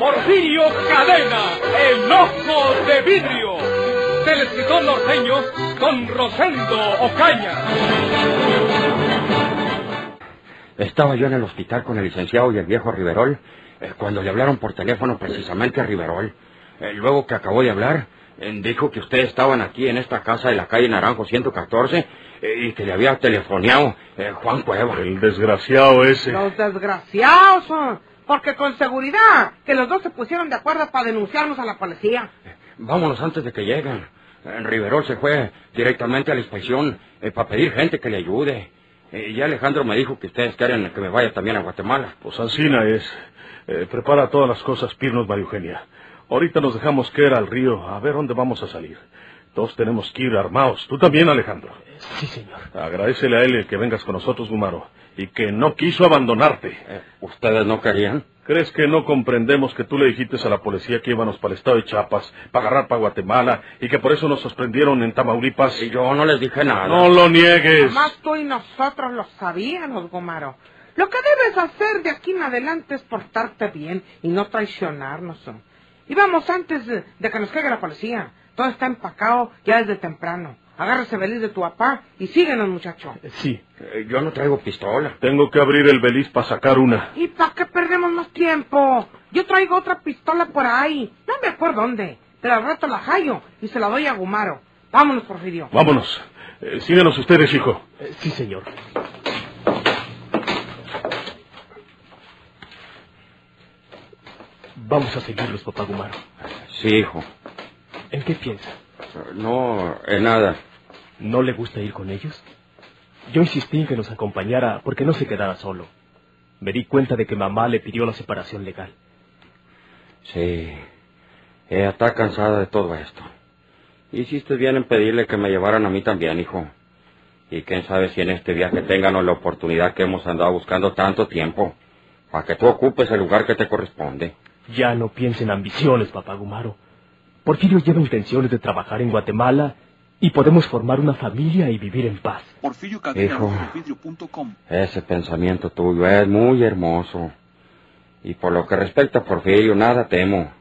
Porfirio Cadena, el ojo de vidrio, del escritor norteño Don Rosendo Ocaña. Estaba yo en el hospital con el licenciado y el viejo Riverol eh, cuando le hablaron por teléfono precisamente a Riverol. Eh, luego que acabó de hablar, eh, dijo que ustedes estaban aquí en esta casa de la calle Naranjo 114 eh, y que le había telefoneado eh, Juan Cueva. El desgraciado ese. Los desgraciados son. Porque con seguridad que los dos se pusieron de acuerdo para denunciarnos a la policía. Vámonos antes de que lleguen. Riverol se fue directamente a la inspección eh, para pedir gente que le ayude. Eh, y Alejandro me dijo que ustedes quieren que me vaya también a Guatemala. Pues Ancina es. Eh, prepara todas las cosas, Pirnos, María Eugenia. Ahorita nos dejamos que ir al río a ver dónde vamos a salir. Todos tenemos que ir armados. Tú también, Alejandro. Sí, señor. Agradecele a él que vengas con nosotros, Gumaro. Y que no quiso abandonarte. Eh, ¿Ustedes no querían? ¿Crees que no comprendemos que tú le dijiste a la policía que íbamos para el estado de Chiapas, para agarrar para Guatemala, y que por eso nos sorprendieron en Tamaulipas? Y yo no les dije nada. No lo niegues. Además tú y nosotros lo sabíamos, Gomaro. Lo que debes hacer de aquí en adelante es portarte bien y no traicionarnos. ¿no? Y vamos antes de, de que nos caiga la policía. Todo está empacado ya desde temprano. Agárrese feliz de tu papá y síguenos, muchacho. Sí. Eh, yo no traigo pistola. Tengo que abrir el beliz para sacar una. ¿Y para qué perdemos más tiempo? Yo traigo otra pistola por ahí. No me acuerdo dónde. Pero al rato la hallo y se la doy a Gumaro. Vámonos, Porfirio. Vámonos. Eh, síganos ustedes, hijo. Eh, sí, señor. Vamos a seguirlos, papá Gumaro. Sí, hijo. ¿En qué piensa? No, en nada. ¿No le gusta ir con ellos? Yo insistí en que nos acompañara porque no se quedara solo. Me di cuenta de que mamá le pidió la separación legal. Sí. Ella está cansada de todo esto. Hiciste bien en pedirle que me llevaran a mí también, hijo. Y quién sabe si en este viaje tengan la oportunidad que hemos andado buscando tanto tiempo. Para que tú ocupes el lugar que te corresponde. Ya no piense en ambiciones, papá Gumaro. Porfirio lleva intenciones de trabajar en Guatemala y podemos formar una familia y vivir en paz. Porfirio Cadena, Hijo. Ese pensamiento tuyo es muy hermoso. Y por lo que respecta a Porfirio, nada temo.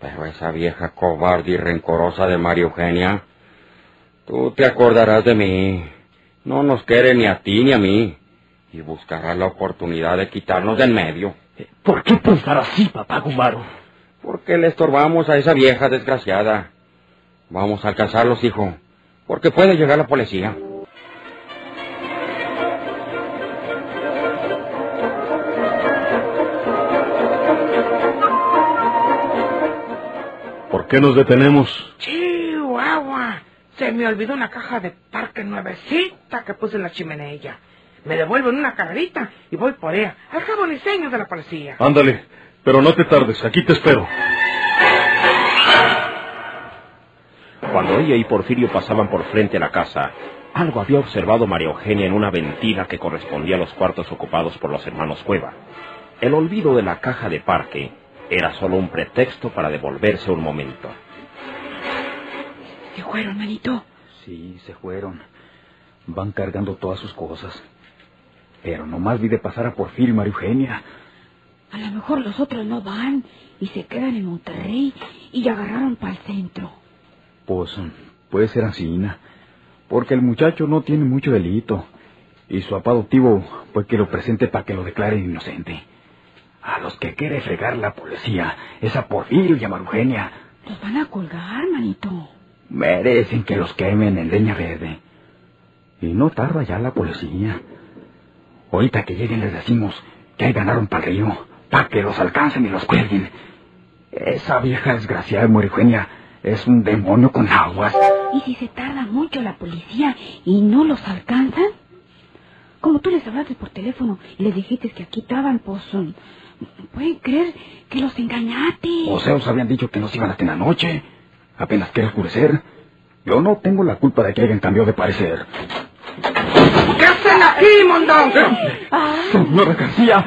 Pero esa vieja cobarde y rencorosa de María Eugenia, tú te acordarás de mí. No nos quiere ni a ti ni a mí. Y buscará la oportunidad de quitarnos de en medio. ¿Por qué pensar así, papá Gumaro? Porque le estorbamos a esa vieja desgraciada. Vamos a alcanzarlos, hijo. Porque puede llegar la policía. ¿Por qué nos detenemos? Chihuahua. Se me olvidó una caja de parque nuevecita que puse en la chimenea. Me devuelven una carrerita y voy por ella. Al cabo ni señas de la policía. Ándale, pero no te tardes, aquí te espero. Cuando ella y Porfirio pasaban por frente a la casa, algo había observado María Eugenia en una ventina que correspondía a los cuartos ocupados por los hermanos Cueva. El olvido de la caja de parque era solo un pretexto para devolverse un momento. ¿Se fueron, manito? Sí, se fueron. Van cargando todas sus cosas. Pero nomás vi de pasar a Porfirio y María Eugenia. A lo mejor los otros no van y se quedan en Monterrey y agarraron para el centro. Pues puede ser así, Ina. Porque el muchacho no tiene mucho delito. Y su papá adoptivo, pues que lo presente para que lo declaren inocente. A los que quiere fregar la policía es a Porfirio y a María Eugenia. Los van a colgar, manito. Merecen que los quemen en leña verde. Y no tarda ya la policía. Ahorita que lleguen les decimos que ahí ganaron para el río, para que los alcancen y los cuelguen. Esa vieja desgraciada de Morigenia es un demonio con aguas. ¿Y si se tarda mucho la policía y no los alcanzan? Como tú les hablaste por teléfono y les dijiste que aquí estaban, pues, Pueden creer que los engañaste. O sea, os habían dicho que nos iban hasta en la noche. Apenas quiere oscurecer. Yo no tengo la culpa de que hayan cambiado de parecer. ¿Qué hacen aquí, mondongo? Señora García,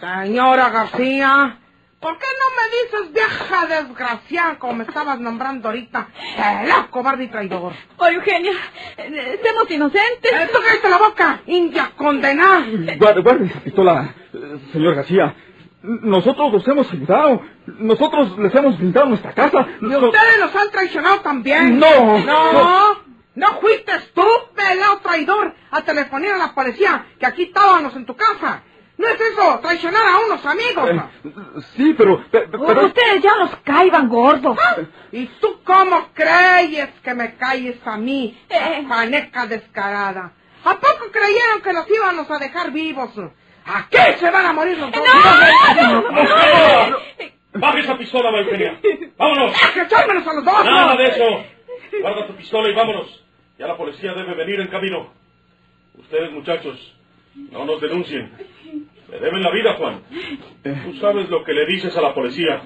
Señora García, ¿por qué no me dices vieja desgraciada como me estabas nombrando ahorita? ¡Tela, cobarde y traidor! Oye, Eugenia, eh, somos inocentes. ¡Eh, tú la boca, india condenada! guarde, guarde esa pistola, eh, señor García. Nosotros los hemos ayudado. Nosotros les hemos brindado nuestra casa. Y ustedes nos han traicionado también. No, no. No fuiste tú, pelado traidor, a telefonear a la policía que aquí estábamos en tu casa. ¿No es eso, traicionar a unos amigos? Eh, sí, pero... pe- pe- pero- Ustedes ya nos caigan gordos. ¿Y tú cómo crees que me calles a mí, Eh. descarada? ¿A poco creyeron que los íbamos a dejar vivos? ¿Aquí se van a morir los dos? ¡Baja esa pistola, Eugenia! ¡Vámonos! ¡Que echármelos a los dos! ¡Nada de eso! Guarda tu pistola y vámonos. Ya la policía debe venir en camino. Ustedes, muchachos, no nos denuncien. Le deben la vida, Juan. Tú sabes lo que le dices a la policía.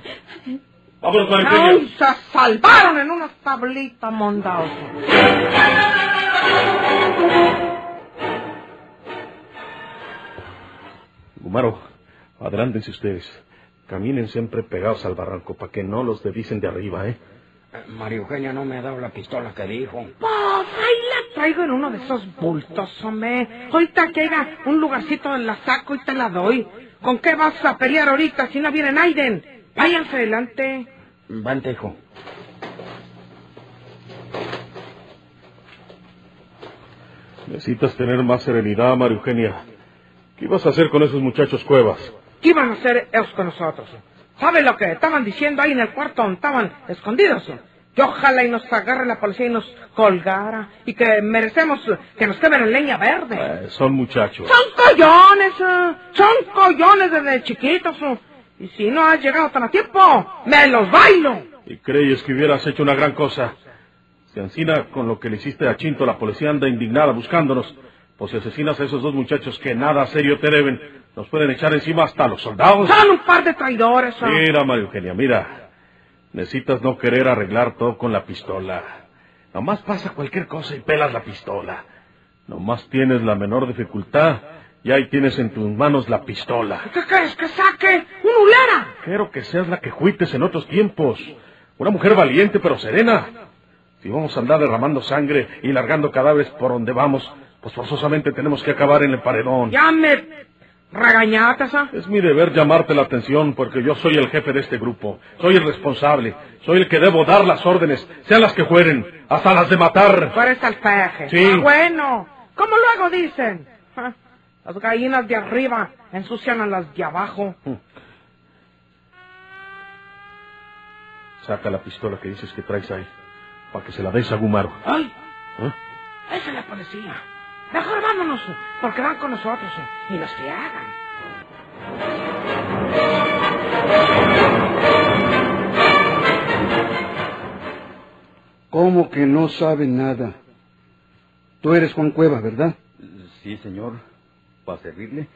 Vámonos, María ¡Ay, Eugenia. se salvaron en una tablita mondados! Gumaro, adelántense ustedes. Caminen siempre pegados al barranco para que no los devisen de arriba, ¿eh? María Eugenia no me ha dado la pistola que dijo. La traigo en uno de esos bultos, hombre. Ahorita que haya un lugarcito en la saco y te la doy. ¿Con qué vas a pelear ahorita si no viene Naiden? Váyanse adelante. Vente, hijo. Necesitas tener más serenidad, María Eugenia. ¿Qué ibas a hacer con esos muchachos cuevas? ¿Qué iban a hacer ellos con nosotros? ¿Saben lo que estaban diciendo ahí en el cuarto donde estaban escondidos? Que ojalá y nos agarre la policía y nos colgara. Y que merecemos que nos quemen en leña verde. Eh, son muchachos. Son collones, eh, son collones desde chiquitos. eh. Y si no has llegado tan a tiempo, me los bailo. Y crees que hubieras hecho una gran cosa. Si Ancina, con lo que le hiciste a Chinto, la policía anda indignada buscándonos. Pues si asesinas a esos dos muchachos que nada serio te deben, nos pueden echar encima hasta los soldados. Son un par de traidores. eh. Mira, María Eugenia, mira. Necesitas no querer arreglar todo con la pistola. Nomás pasa cualquier cosa y pelas la pistola. Nomás tienes la menor dificultad y ahí tienes en tus manos la pistola. ¿Qué crees que saque? ¡Un ulera! Quiero que seas la que juites en otros tiempos. Una mujer valiente pero serena. Si vamos a andar derramando sangre y largando cadáveres por donde vamos, pues forzosamente tenemos que acabar en el paredón. Ya me regañaste, ¿ah? Es mi deber llamarte la atención porque yo soy el jefe de este grupo. Soy el responsable. Soy el que debo dar las órdenes, sean las que fueren, hasta las de matar. Tú eres el peje. Sí. Ah, bueno, como luego dicen. ah, Las gallinas de arriba ensucian a las de abajo. Saca la pistola que dices que traes ahí, para que se la des a Gumaro. ¡Ay! ¿Eh? Esa es la policía. Mejor vámonos, porque van con nosotros y nos hagan. ¿Cómo que no sabe nada? Tú eres Juan Cueva, ¿verdad? Sí, señor. ¿Para servirle?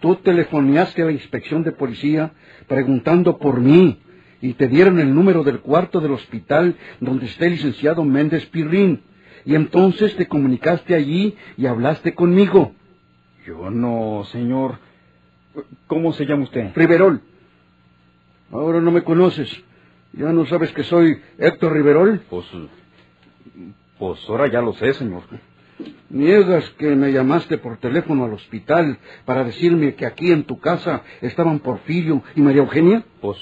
Tú telefoneaste a la inspección de policía preguntando por mí y te dieron el número del cuarto del hospital donde está el licenciado Méndez Pirrín. Y entonces te comunicaste allí y hablaste conmigo. Yo no, señor. ¿Cómo se llama usted? Riverol. Ahora no me conoces. ¿Ya no sabes que soy Héctor Riverol? Pues, pues ahora ya lo sé, señor. ¿Niegas que me llamaste por teléfono al hospital para decirme que aquí en tu casa estaban Porfirio y María Eugenia? Pues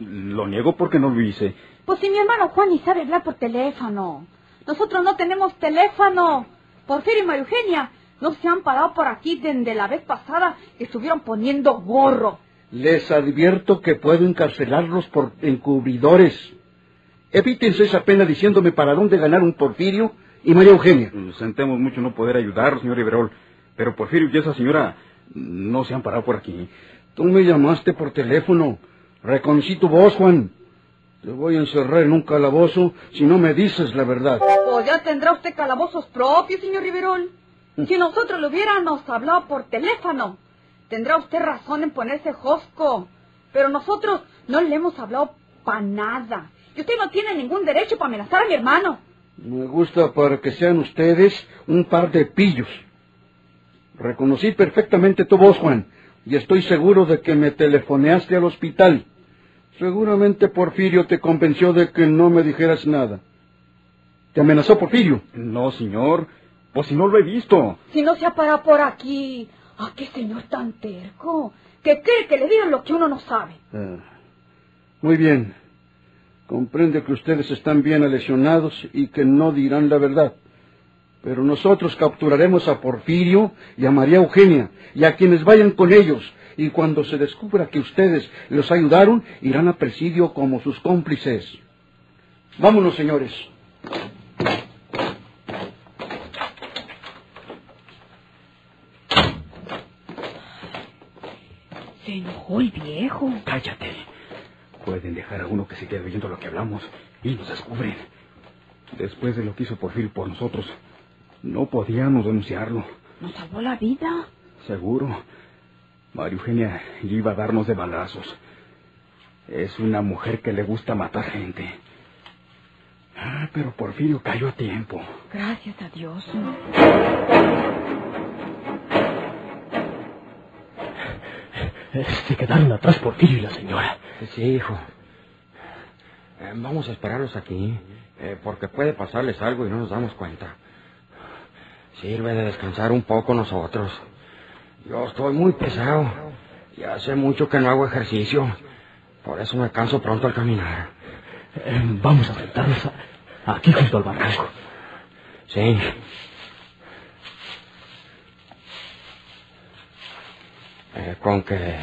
lo niego porque no lo hice. Pues si mi hermano Juan ni sabe hablar por teléfono. Nosotros no tenemos teléfono. Porfirio y María Eugenia no se han parado por aquí desde la vez pasada que estuvieron poniendo gorro. Les advierto que puedo encarcelarlos por encubridores. Evítense esa pena diciéndome para dónde ganar un Porfirio y María Eugenia. Sentimos mucho no poder ayudarlo, señor Riverol. Pero Porfirio y esa señora no se han parado por aquí. Tú me llamaste por teléfono. Reconocí tu voz, Juan. Te voy a encerrar en un calabozo si no me dices la verdad. Pues ya tendrá usted calabozos propios, señor Riverol. Si nosotros le hubiéramos hablado por teléfono, tendrá usted razón en ponerse josco. Pero nosotros no le hemos hablado para nada. Y usted no tiene ningún derecho para amenazar a mi hermano. Me gusta para que sean ustedes un par de pillos. Reconocí perfectamente tu voz, Juan, y estoy seguro de que me telefoneaste al hospital. Seguramente Porfirio te convenció de que no me dijeras nada. ¿Te amenazó Porfirio? No, señor. Pues si no lo he visto. Si no se ha parado por aquí. ¡Ah, qué señor tan terco! Que cree que le digan lo que uno no sabe. Ah, muy bien. Comprende que ustedes están bien lesionados y que no dirán la verdad. Pero nosotros capturaremos a Porfirio y a María Eugenia y a quienes vayan con ellos. Y cuando se descubra que ustedes los ayudaron, irán a presidio como sus cómplices. Vámonos, señores. Se enojó el viejo. Cállate. Pueden dejar a uno que se quede oyendo lo que hablamos y nos descubren. Después de lo que hizo Porfirio por nosotros, no podíamos denunciarlo. Nos salvó la vida. Seguro. María Eugenia iba a darnos de balazos. Es una mujer que le gusta matar gente. Ah, pero Porfirio cayó a tiempo. Gracias a Dios. Se quedaron atrás Porfirio y la señora. Sí, hijo. Eh, vamos a esperarlos aquí, eh, porque puede pasarles algo y no nos damos cuenta. Sirve de descansar un poco nosotros. Yo estoy muy pesado y hace mucho que no hago ejercicio. Por eso me canso pronto al caminar. Eh, vamos a sentarnos aquí junto al barranco. Sí. Eh, con que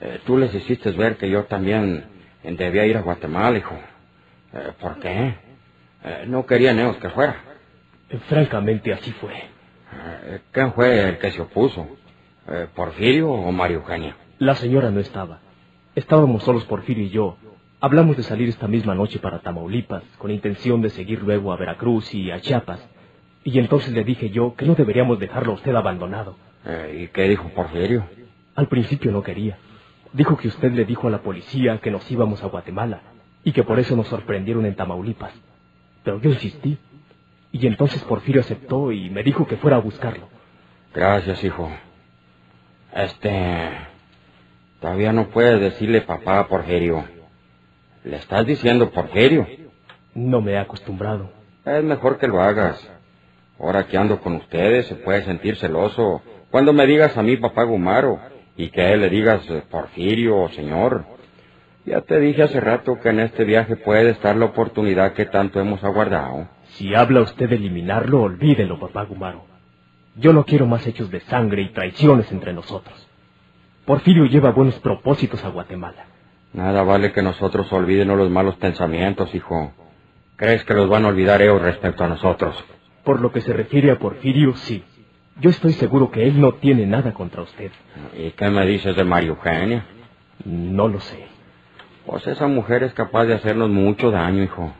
eh, tú les hiciste ver que yo también debía ir a Guatemala, hijo. ¿Por qué? No querían ellos que fuera. Francamente, así fue. ¿Quién fue el que se opuso? Eh, ¿Porfirio o María Eugenia? La señora no estaba. Estábamos solos Porfirio y yo. Hablamos de salir esta misma noche para Tamaulipas, con intención de seguir luego a Veracruz y a Chiapas. Y entonces le dije yo que no deberíamos dejarlo a usted abandonado. Eh, ¿Y qué dijo Porfirio? Al principio no quería. Dijo que usted le dijo a la policía que nos íbamos a Guatemala y que por eso nos sorprendieron en Tamaulipas. Pero yo insistí. Y entonces Porfirio aceptó y me dijo que fuera a buscarlo. Gracias, hijo. Este... Todavía no puedes decirle papá a Porfirio. ¿Le estás diciendo Porfirio? No me he acostumbrado. Es mejor que lo hagas. Ahora que ando con ustedes se puede sentir celoso. Cuando me digas a mí papá Gumaro y que a él le digas eh, Porfirio señor. Ya te dije hace rato que en este viaje puede estar la oportunidad que tanto hemos aguardado. Si habla usted de eliminarlo, olvídelo, papá Gumaro. Yo no quiero más hechos de sangre y traiciones entre nosotros. Porfirio lleva buenos propósitos a Guatemala. Nada vale que nosotros olvidemos los malos pensamientos, hijo. ¿Crees que los van a olvidar ellos respecto a nosotros? Por lo que se refiere a Porfirio, sí. Yo estoy seguro que él no tiene nada contra usted. ¿Y qué me dices de María Eugenia? No lo sé. Pues esa mujer es capaz de hacernos mucho daño, hijo.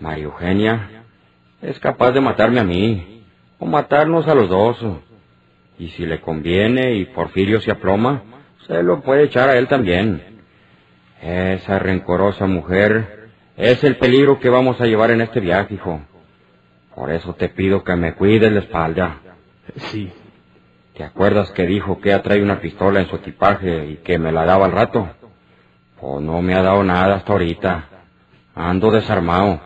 María Eugenia es capaz de matarme a mí, o matarnos a los dos. Y si le conviene y Porfirio se aploma, se lo puede echar a él también. Esa rencorosa mujer es el peligro que vamos a llevar en este viaje, hijo. Por eso te pido que me cuides la espalda. Sí. ¿Te acuerdas que dijo que ella trae una pistola en su equipaje y que me la daba al rato? Pues no me ha dado nada hasta ahorita. Ando desarmado.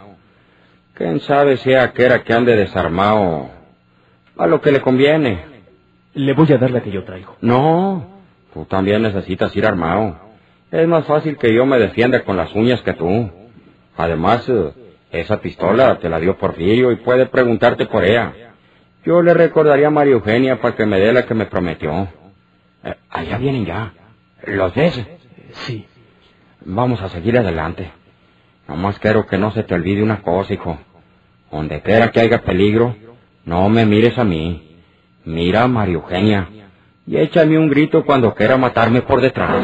¿Quién sabe sea que era que ande desarmado a lo que le conviene? Le voy a dar la que yo traigo. No, tú también necesitas ir armado. Es más fácil que yo me defienda con las uñas que tú. Además, eh, esa pistola te la dio Porfirio y puede preguntarte por ella. Yo le recordaría a María Eugenia para que me dé la que me prometió. Eh, allá vienen ya. ¿Los ves? Sí. Vamos a seguir adelante. Nomás quiero que no se te olvide una cosa, hijo. Donde quiera que haya peligro, no me mires a mí. Mira a María Eugenia. Y échame un grito cuando quiera matarme por detrás.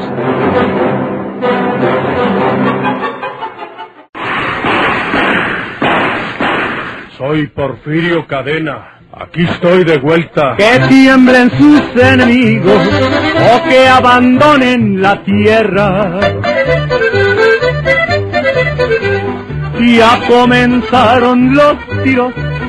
Soy Porfirio Cadena, Aquí estoy de vuelta. Que tiemblen sus enemigos o que abandonen la tierra. Ya comenzaron los tiros,